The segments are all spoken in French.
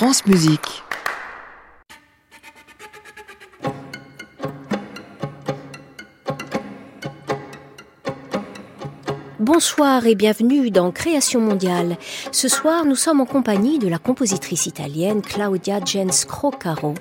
France. Bonsoir et bienvenue dans Création mondiale. Ce soir, nous sommes en compagnie de la compositrice italienne Claudia Jens Crocaro.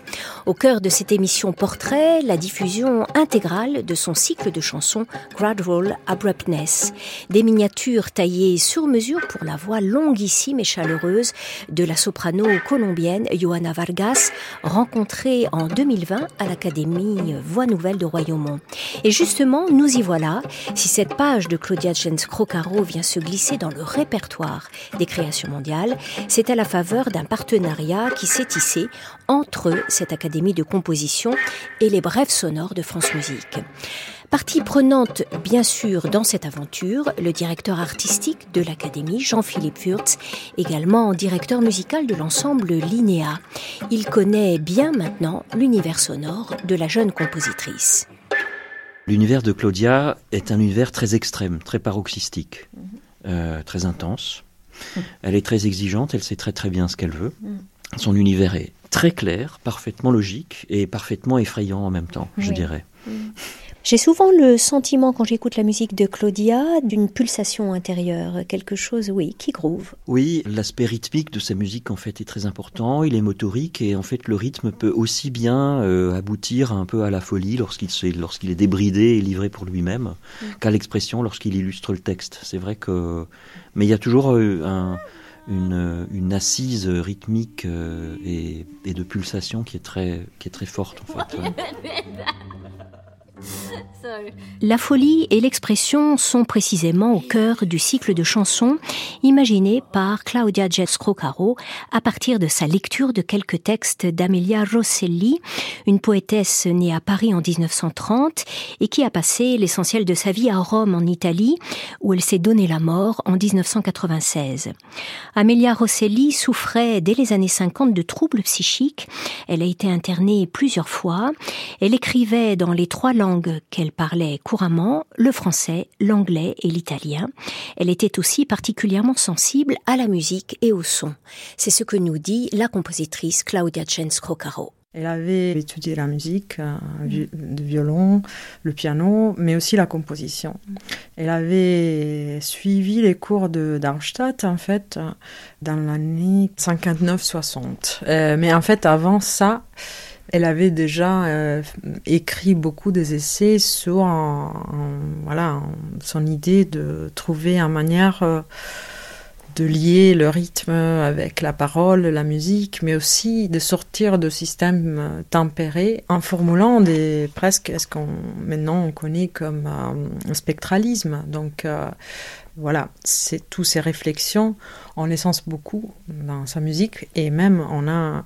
Au cœur de cette émission portrait, la diffusion intégrale de son cycle de chansons Gradual Abruptness. Des miniatures taillées sur mesure pour la voix longuissime et chaleureuse de la soprano colombienne Johanna Vargas, rencontrée en 2020 à l'Académie Voix Nouvelle de Royaumont. Et justement, nous y voilà. Si cette page de Claudia Jens Crocaro vient se glisser dans le répertoire des créations mondiales, c'est à la faveur d'un partenariat qui s'est tissé entre cette académie de composition et les brèves sonores de France Musique. Partie prenante, bien sûr, dans cette aventure, le directeur artistique de l'Académie, Jean-Philippe Furtz, également directeur musical de l'ensemble Linéa. Il connaît bien maintenant l'univers sonore de la jeune compositrice. L'univers de Claudia est un univers très extrême, très paroxystique, mhm. euh, très intense. Elle est très exigeante, elle sait très très bien ce qu'elle veut. Mhm. Son univers est très clair, parfaitement logique et parfaitement effrayant en même temps, je dirais. J'ai souvent le sentiment, quand j'écoute la musique de Claudia, d'une pulsation intérieure, quelque chose, oui, qui groove. Oui, l'aspect rythmique de sa musique, en fait, est très important. Il est motorique et, en fait, le rythme peut aussi bien euh, aboutir un peu à la folie lorsqu'il est débridé et livré pour lui-même, qu'à l'expression lorsqu'il illustre le texte. C'est vrai que... Mais il y a toujours euh, une, assise rythmique euh, et, et, de pulsation qui est très, qui est très forte, en fait. La folie et l'expression sont précisément au cœur du cycle de chansons imaginé par Claudia Jets-Crocaro à partir de sa lecture de quelques textes d'Amelia Rosselli, une poétesse née à Paris en 1930 et qui a passé l'essentiel de sa vie à Rome en Italie où elle s'est donné la mort en 1996. Amelia Rosselli souffrait dès les années 50 de troubles psychiques. Elle a été internée plusieurs fois. Elle écrivait dans les trois langues qu'elle parlait couramment, le français, l'anglais et l'italien. Elle était aussi particulièrement sensible à la musique et au son. C'est ce que nous dit la compositrice Claudia Jens Crocaro. Elle avait étudié la musique, le euh, violon, le piano, mais aussi la composition. Elle avait suivi les cours de Darmstadt, en fait, dans l'année 59-60. Euh, mais en fait, avant ça, elle avait déjà euh, écrit beaucoup des essais sur voilà, son idée de trouver une manière euh, de lier le rythme avec la parole, la musique, mais aussi de sortir de systèmes euh, tempérés en formulant des presque ce qu'on maintenant on connaît comme un spectralisme. Donc voilà, c'est toutes ces réflexions en essence beaucoup dans sa musique et même on a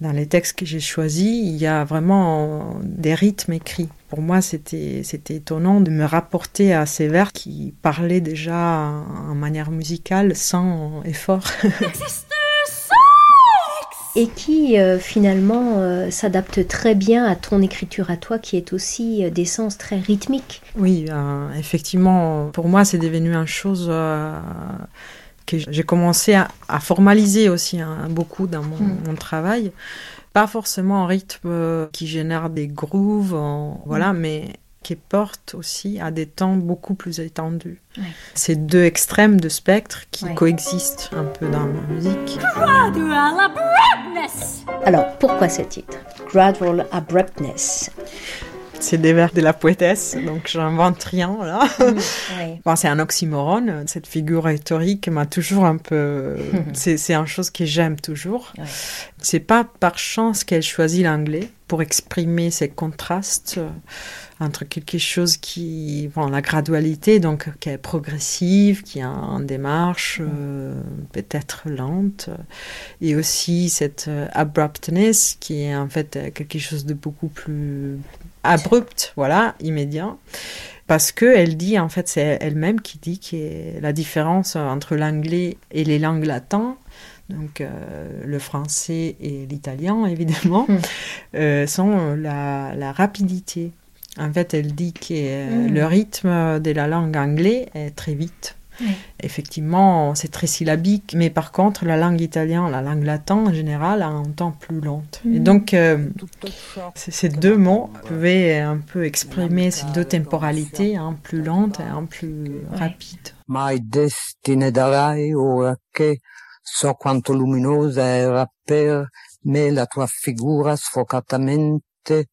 dans les textes que j'ai choisis, il y a vraiment des rythmes écrits. Pour moi, c'était étonnant de me rapporter à ces vers qui parlaient déjà en manière musicale sans effort. et qui euh, finalement euh, s'adapte très bien à ton écriture à toi qui est aussi euh, d'essence très rythmique. Oui, effectivement, pour moi c'est devenu une chose que j'ai commencé à, formaliser aussi hein, beaucoup dans hmm. mon, travail. Pas forcément en rythme euh, qui génère des grooves, voilà, hmm. mais qui porte aussi à des temps beaucoup plus étendus. C'est deux extrêmes de spectre qui coexistent un peu dans ma musique. Alors, pourquoi ce titre? Gradual Abruptness c'est des vers de la poétesse, donc j'invente rien là. bon, c'est un oxymorone, cette figure rhétorique m'a toujours un peu. c'est une chose que j'aime toujours. C'est pas par chance qu'elle choisit l'anglais pour exprimer ces contrastes entre quelque chose qui, bon, la gradualité, donc qui est progressive, qui est en démarche euh, peut-être lente, et aussi cette euh, abruptness qui est en fait quelque chose de beaucoup plus abrupte, voilà, immédiat. Parce que elle dit, en fait, c'est elle-même qui dit que la différence entre l'anglais et les langues latines, donc euh, le français et l'italien évidemment, hmm. euh, sont la, rapidité. En fait, elle dit que euh, hmm. le rythme de la langue anglaise est très vite Effectivement, c'est très syllabique, mais par contre, la langue italienne, la langue latine en général, a un temps plus long. Et mm. donc, euh, ces deux mots pouvaient un peu exprimer ces deux temporalités, un plus lente et un plus rapide. Mai destine darai ora che so quanto luminosa era per me la tua figura sfocatamente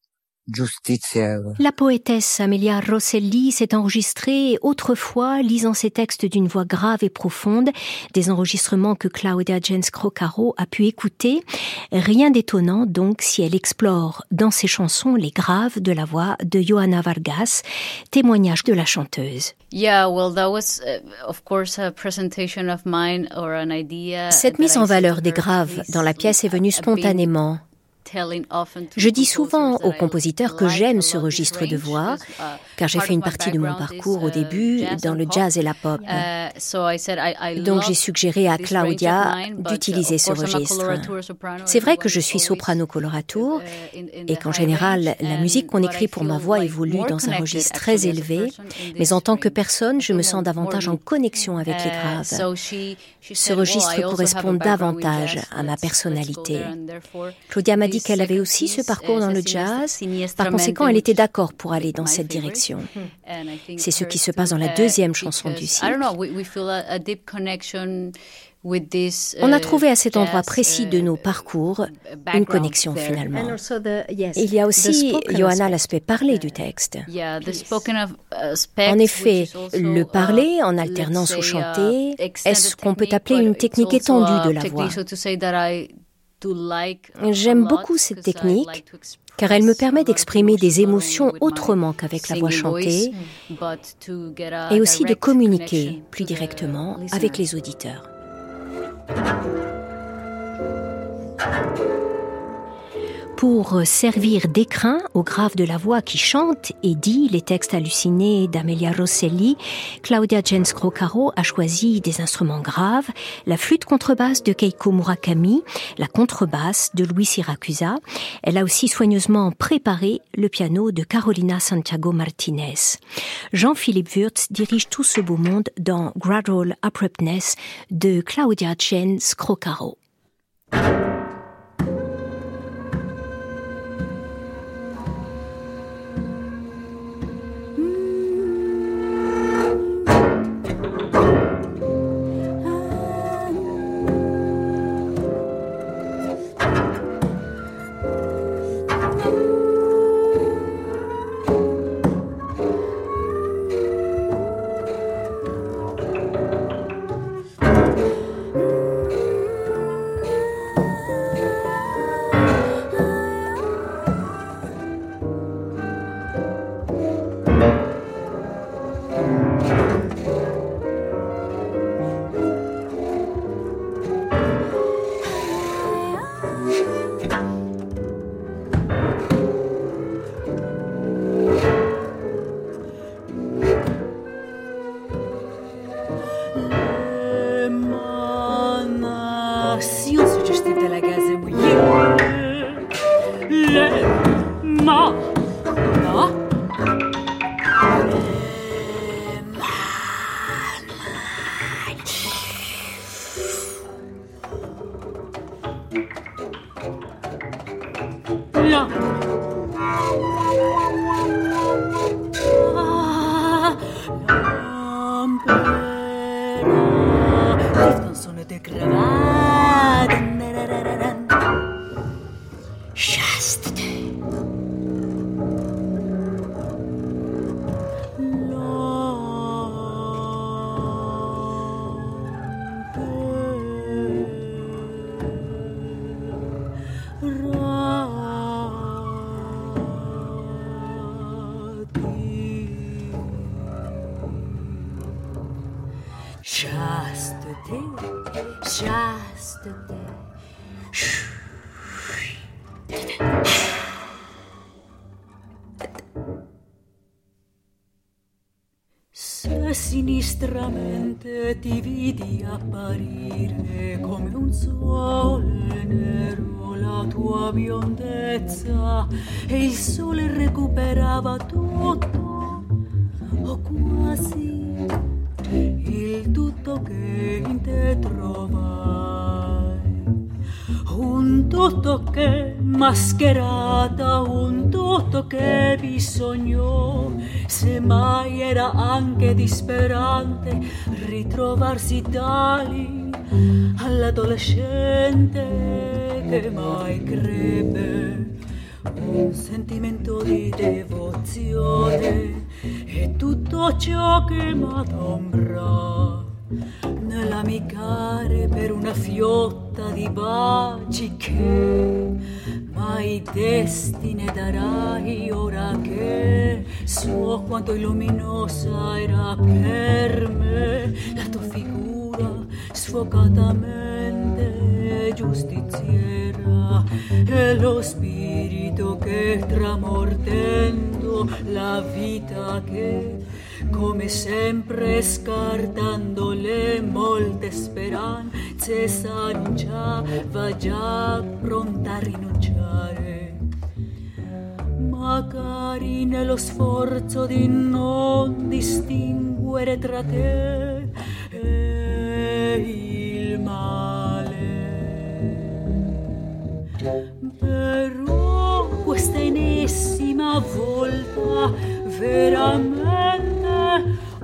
La poétesse Amelia Rosselli s'est enregistrée autrefois, lisant ses textes d'une voix grave et profonde, des enregistrements que Claudia Jens Crocaro a pu écouter. Rien d'étonnant donc si elle explore dans ses chansons les graves de la voix de Johanna Vargas, témoignage de la chanteuse. Cette mise en valeur des graves dans la pièce est venue spontanément. Je dis souvent aux compositeurs que j'aime ce registre de voix, uh, car j'ai fait une partie de mon parcours au uh, début dans le jazz et la pop. Uh, Donc j'ai suggéré à Claudia d'utiliser ce registre. C'est vrai que je suis soprano coloratur et qu'en général, la musique qu'on écrit pour ma voix évolue dans un registre très élevé, mais en tant que personne, je me sens davantage en connexion avec les graves. Ce registre correspond davantage à ma personnalité. Claudia m'a dit qu'elle avait aussi ce parcours dans le jazz. Par conséquent, elle était d'accord pour aller dans cette direction. C'est ce qui se passe dans la deuxième chanson du cycle. On a trouvé à cet endroit précis de nos parcours une connexion finalement. Il y a aussi, Johanna l'aspect parlé du texte. En effet, le parler en alternance ou chanter, est-ce qu'on peut appeler une technique étendue de la voix? J'aime beaucoup cette technique car elle me permet d'exprimer des émotions autrement qu'avec la voix chantée et aussi de communiquer plus directement avec les auditeurs. Pour servir d'écrin au grave de la voix qui chante et dit les textes hallucinés d'Amelia Rosselli, Claudia Jens Crocaro a choisi des instruments graves, la flûte contrebasse de Keiko Murakami, la contrebasse de Louis Siracusa. Elle a aussi soigneusement préparé le piano de Carolina Santiago Martinez. Jean-Philippe Wurtz dirige tout ce beau monde dans Gradual Abruptness de Claudia Jens Crocaro. Sinistramente ti vidi apparire come un sole nero la tua biondezza e il sole recuperava tutto o quasi il tutto che in te trovai. Un tutto che mascherata, un tutto che se mai era anche disperante ritrovarsi tali all'adolescente che mai crebbe. Un sentimento di devozione e tutto ciò che m'adombra nell'amicare per una fiotta di baci che mai destine darai ora che so quanto luminosa era per me. La tua figura sfocatamente giustiziera e lo spirito che tramordendo la vita che come sempre scartando le molte speranze s'annunciava già pronta a rinunciare. Magari nello sforzo di non distinguere tra te e il male. Però questa ennesima volta veramente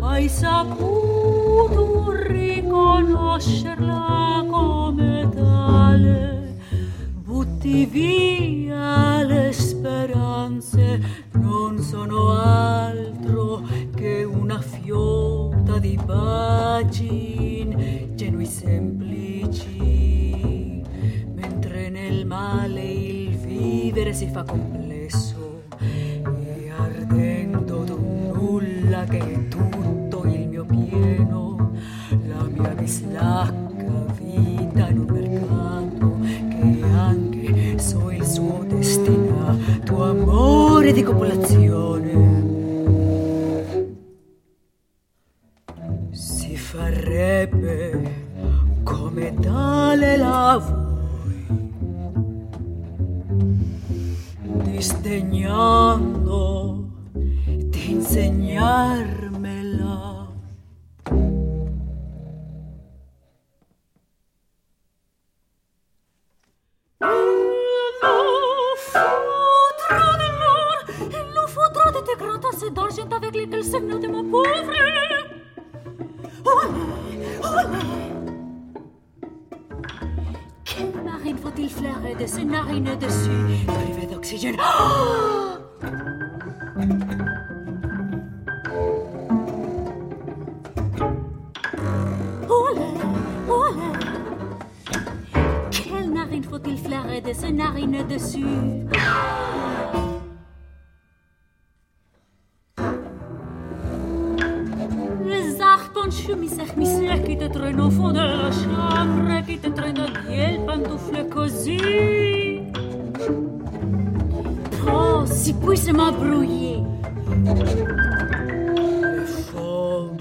mai saputo riconoscerla con avec lesquels de pauvre. Quelle marine faut-il flairer de ses narines dessus, d'oxygène Ah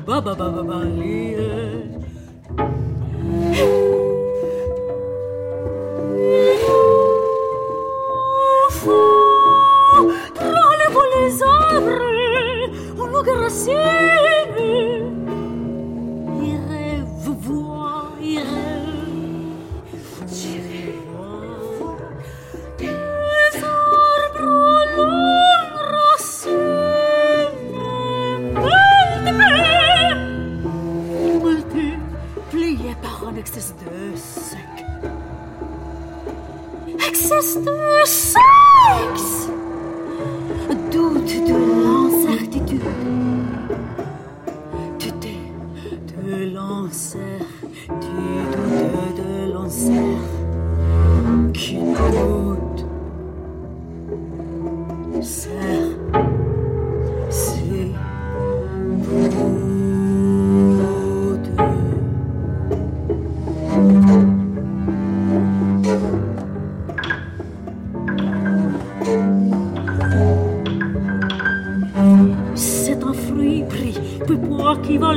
ba ba ba ba ba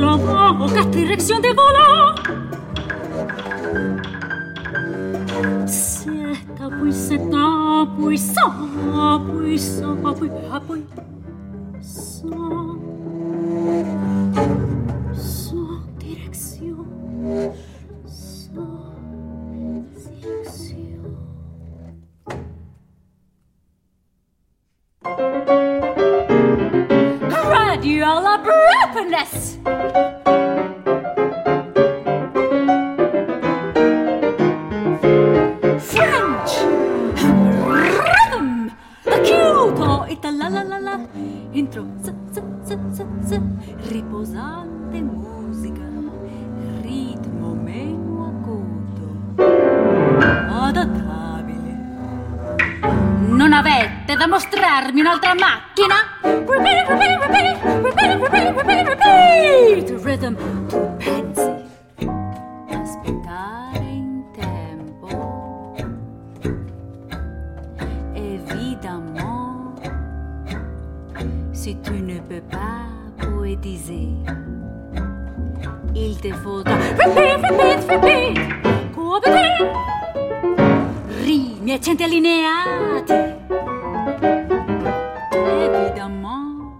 poids qui vole en vent aux quatre directions des volants. C'est un puissant, c'est un puissant, puissant, puissant, puissant. Intro, s, s, s, s, s, riposante musica, ritmo meno acuto, adattabile. Non avete da mostrarmi un'altra macchina? Repeat, repeat, repeat, repeat, repeat, repeat, repeat, rhythm, poétiser, il te faudra repeat, repeat, repeat, coopérer, rime e accenti allineati. Évidemment,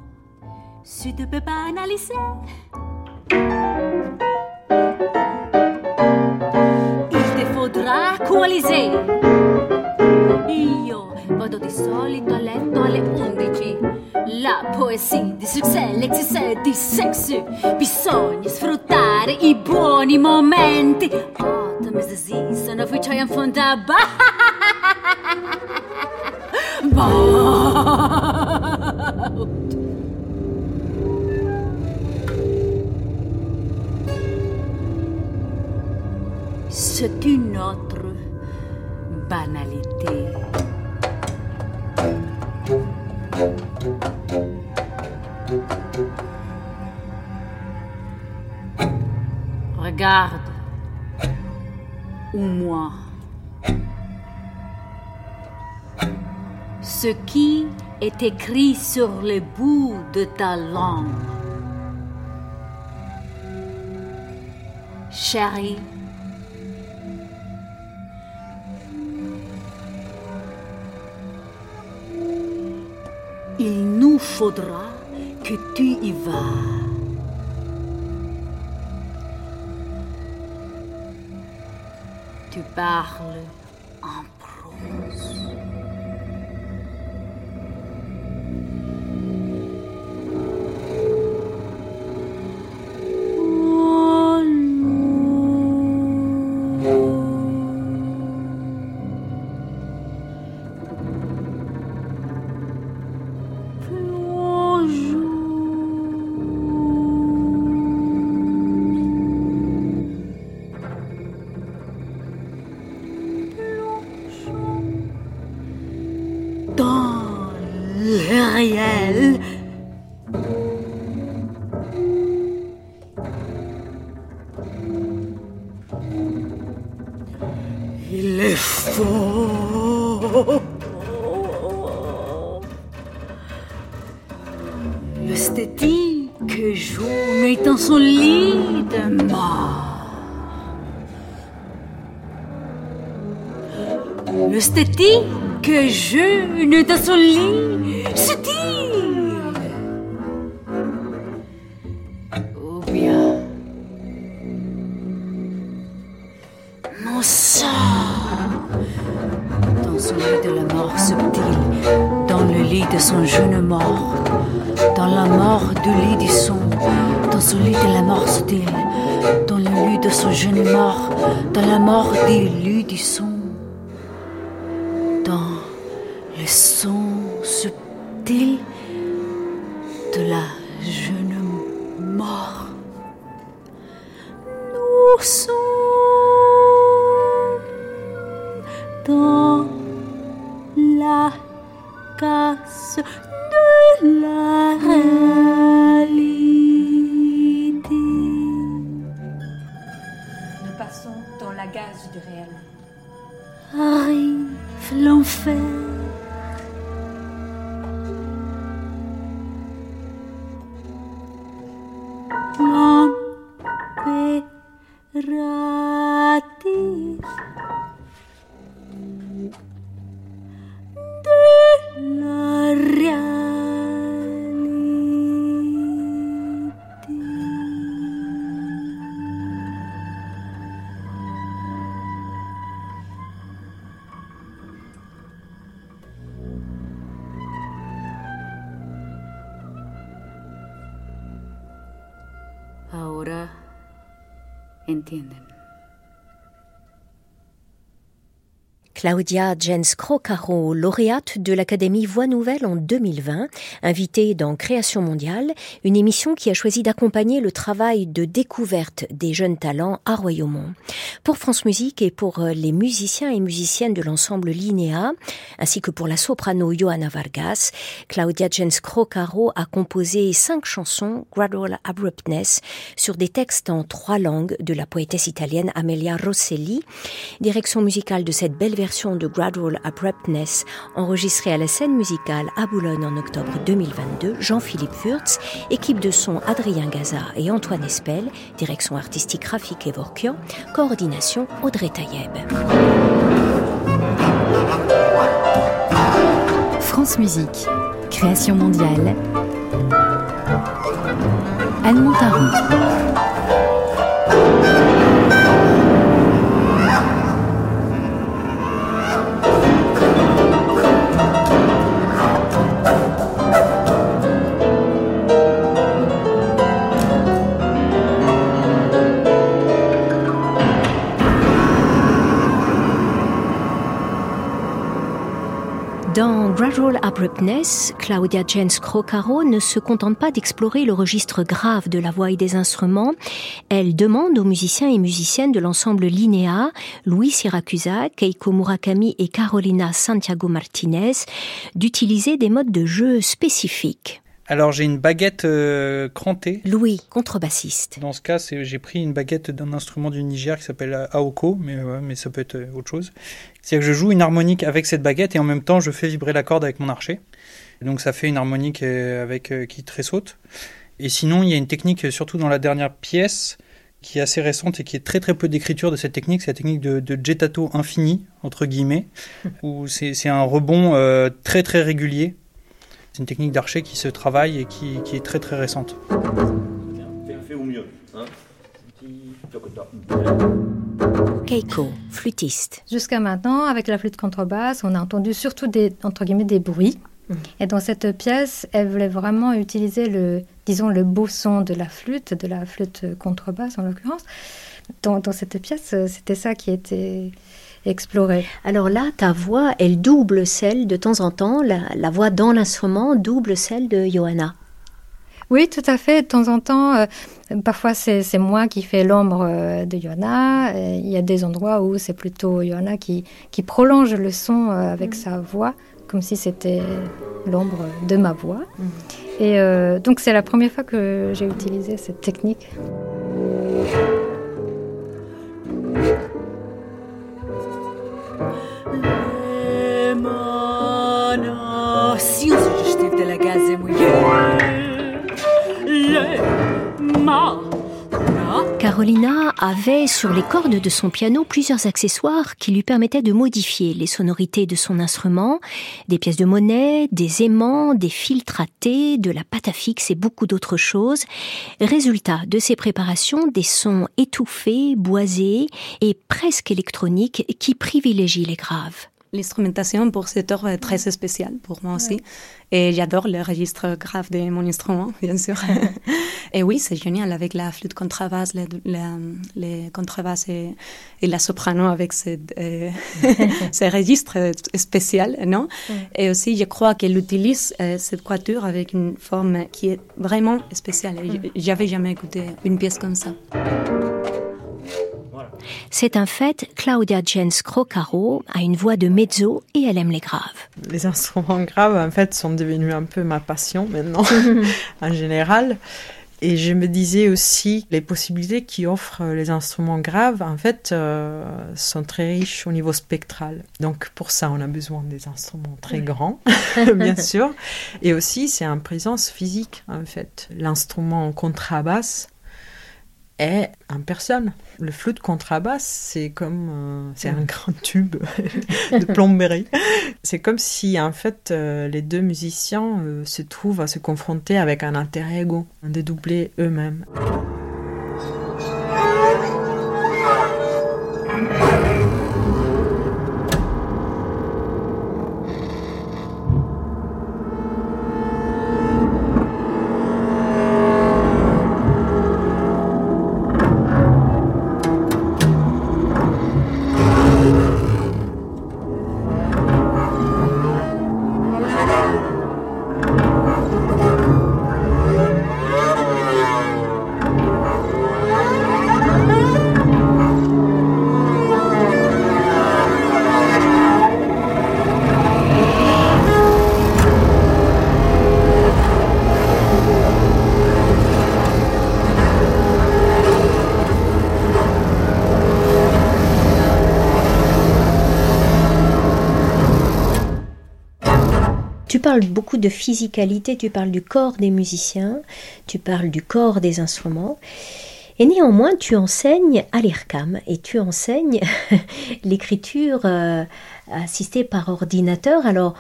si tu peux pas analyser, il te faudra coaliser. Io vado di solito a letto alle 11. La poesia di succès, l'excès di sexy. Bisogna sfruttare i buoni momenti. Autumn is the season of which I am fond of. Écrit sur le bout de ta langue. Chérie, il nous faudra que tu y vas. Tu parles Faux. L'esthétique joue est dans son lit de mort. L'esthétique jeune dans son lit de jeune mort, dans la mort du lit du son, dans le son subtil de la jeune mort. Nous sommes Ahora entienden. Claudia Jens Crocaro, lauréate de l'Académie Voix Nouvelle en 2020, invitée dans Création mondiale, une émission qui a choisi d'accompagner le travail de découverte des jeunes talents à Royaumont. Pour France Musique et pour euh, les musiciens et musiciennes de l'ensemble Linéa, ainsi que pour la soprano Johanna Vargas, Claudia Jens Crocaro a composé cinq chansons Gradual Abruptness sur des textes en trois langues de la poétesse italienne Amelia Rosselli. Direction musicale de cette belle version de Gradual Abruptness enregistrée à la scène musicale à Boulogne en octobre 2022, Jean-Philippe Furtz, équipe de son Adrien Gaza et Antoine Espel, direction artistique Rafik Evorkian, coordination Audrey Taïeb. France Musique, création mondiale. Anne Montaron. Gradual Abruptness, Claudia Jens Crocaro ne se contente pas d'explorer le registre grave de la voix et des instruments. Elle demande aux musiciens et musiciennes de l'ensemble Linéa, Louis Siracusa, Keiko Murakami et Carolina Santiago Martinez, d'utiliser des modes de jeu spécifiques. Alors j'ai une baguette euh, crantée. Louis, contrebassiste. Dans ce cas, j'ai pris une baguette d'un instrument du Niger qui s'appelle aoko, mais, ouais, mais ça peut être euh, autre chose. C'est-à-dire que je joue une harmonique avec cette baguette et en même temps je fais vibrer la corde avec mon archet. Donc ça fait une harmonique euh, avec euh, qui tressaute. Et sinon, il y a une technique, euh, surtout dans la dernière pièce, qui est assez récente et qui est très très peu d'écriture de cette technique, c'est la technique de, de jettato infini, entre guillemets, où c'est un rebond euh, très très régulier. C'est une technique d'archer qui se travaille et qui, qui est très très récente. Fais au mieux. Hein Keiko, flûtiste. Jusqu'à maintenant, avec la flûte contrebasse, on a entendu surtout des, entre guillemets, des bruits. Et dans cette pièce, elle voulait vraiment utiliser le, disons, le beau son de la flûte, de la flûte contrebasse en l'occurrence. Dans, dans cette pièce, c'était ça qui était exploré. Alors là, ta voix, elle double celle de temps en temps, la, la voix dans l'instrument double celle de Johanna. Oui, tout à fait. De temps en temps, euh, parfois c'est moi qui fais l'ombre euh, de Johanna. Euh, Il y a des endroits où c'est plutôt Johanna qui, qui prolonge le son euh, avec sa voix, comme si c'était l'ombre de ma voix. Et euh, donc c'est la première fois que j'ai utilisé cette technique. Carolina avait sur les cordes de son piano plusieurs accessoires qui lui permettaient de modifier les sonorités de son instrument, des pièces de monnaie, des aimants, des filtres à thé, de la pâte à fixe et beaucoup d'autres choses. Résultat de ces préparations, des sons étouffés, boisés et presque électroniques qui privilégient les graves. L'instrumentation pour cette œuvre est très spéciale pour moi aussi. Et j'adore le registre grave de mon instrument, bien sûr. et oui, c'est génial avec la flûte contrebasse, les, les, contrebasses et, et, la soprano avec ces, euh, ces registres spéciaux, non? Et aussi, je crois qu'elle utilise euh, cette quatuor avec une forme qui est vraiment spéciale. J'avais jamais écouté une pièce comme ça. C'est un fait, Claudia Jens Crocaro a une voix de mezzo et elle aime les graves. Les instruments graves, en fait, sont devenus un peu ma passion maintenant, en général. Et je me disais aussi, les possibilités qu'offrent les instruments graves, en fait, euh, sont très riches au niveau spectral. Donc, pour ça, on a besoin des instruments très grands, bien sûr. Et aussi, c'est en présence physique, en fait. L'instrument contrebasse est en personne. Le flûte contrebasse, c'est comme euh, c'est un grand tube de plomberie. C'est comme si en fait euh, les deux musiciens euh, se trouvent à se confronter avec un alter ego, un dédoublé eux-mêmes. Beaucoup de physicalité, tu parles du corps des musiciens, tu parles du corps des instruments. Et néanmoins, tu enseignes à l'IRCAM et tu enseignes l'écriture euh, assistée par ordinateur. Alors,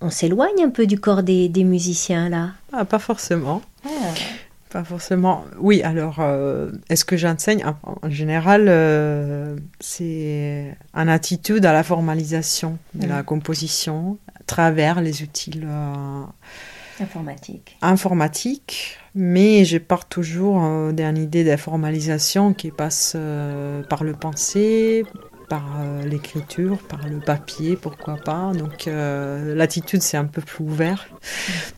on s'éloigne un peu du corps des, musiciens là? Ah, Pas forcément. Ah. Pas forcément. Oui, alors, euh, est-ce que j'enseigne? En général, euh, c'est une attitude à la formalisation de la composition à travers les outils euh, informatiques. Mais je pars toujours d'une idée de formalisation qui passe par le pensée, par euh, l'écriture, par le papier, pourquoi pas. Donc euh, l'attitude c'est un peu plus ouvert.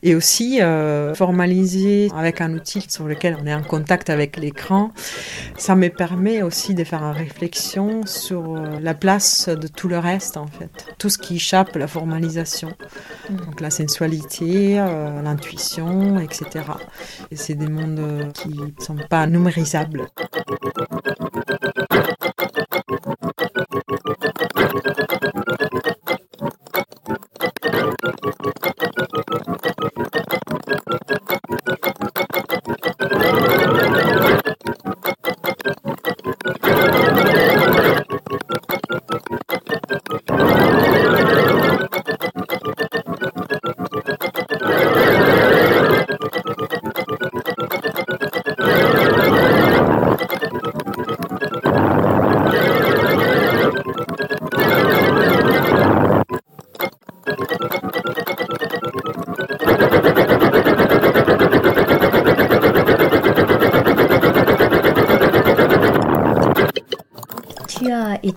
Et aussi euh, formaliser avec un outil sur lequel on est en contact avec l'écran, ça me permet aussi de faire une réflexion sur la place de tout le reste en fait. Tout ce qui échappe à la formalisation. Donc la sensualité, l'intuition, etc. Et c'est des mondes qui ne sont pas numérisables.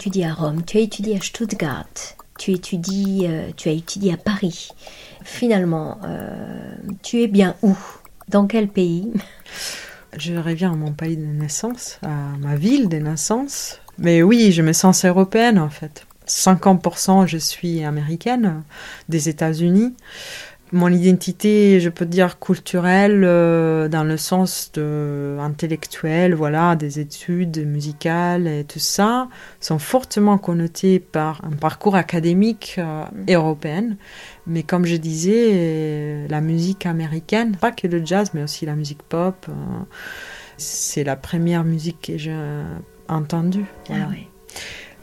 Étudié à Rome, tu as étudié à Stuttgart, tu, étudies, euh, tu as étudié à Paris. Finalement, euh, tu es bien où? Dans quel pays? Je reviens à mon pays de naissance, à ma ville de naissance. Mais oui, je me sens européenne en fait. 50% je suis américaine, des États-Unis mon identité, je peux dire culturelle, euh, dans le sens de intellectuel, voilà, des études musicales et tout ça, sont fortement connotées par un parcours académique euh, européen. Mais comme je disais, la musique américaine, pas que le jazz, mais aussi la musique pop, euh, c'est la première musique que j'ai entendue. Ah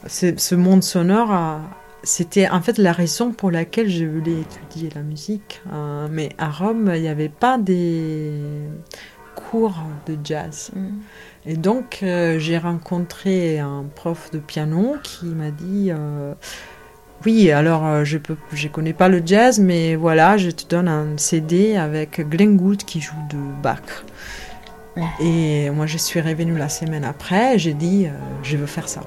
ce monde sonore a, c'était en fait la raison pour laquelle je voulais étudier la musique. Euh, mais à Rome, il n'y avait pas des cours de jazz. Mm. Et donc, euh, j'ai rencontré un prof de piano qui m'a dit euh, Oui, alors je ne je connais pas le jazz, mais voilà, je te donne un CD avec Glenn Gould qui joue de Bach. Et moi, je suis revenue la semaine après, j'ai dit Je veux faire ça.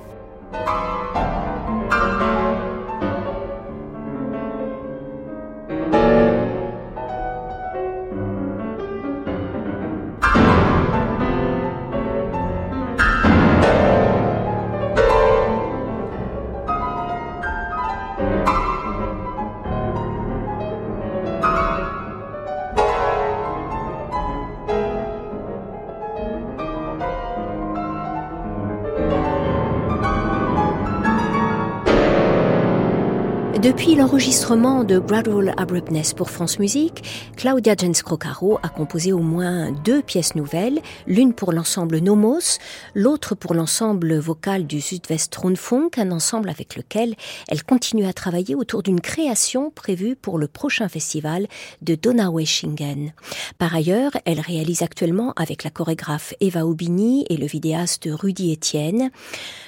Depuis l'enregistrement de Gradual Abruptness pour France Musique, Claudia Jens-Crocaro a composé au moins deux pièces nouvelles, l'une pour l'ensemble Nomos, l'autre pour l'ensemble vocal du Südwest Rundfunk, un ensemble avec lequel elle continue à travailler autour d'une création prévue pour le prochain festival de Donaueschingen. Par ailleurs, elle réalise actuellement avec la chorégraphe Eva Aubigny et le vidéaste Rudy Etienne,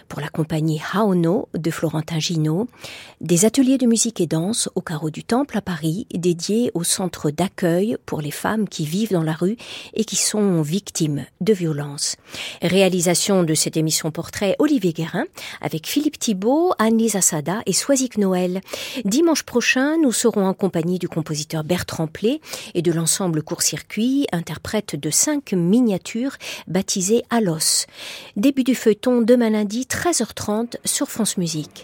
pour la compagnie Haono de Florentin Gino, des ateliers de musique et danse au carreau du Temple à Paris, dédiés au centre d'accueil pour les femmes qui vivent dans la rue et qui sont victimes de violences. Réalisation de cette émission portrait Olivier Guérin avec Philippe Thibault, Anne-Lisa Sada et Soisic Noël. Dimanche prochain, nous serons en compagnie du compositeur Bertrand Plé et de l'ensemble Court-Circuit, interprète de cinq miniatures baptisées Alos. Début du feuilleton demain lundi 13h30 sur France Musique.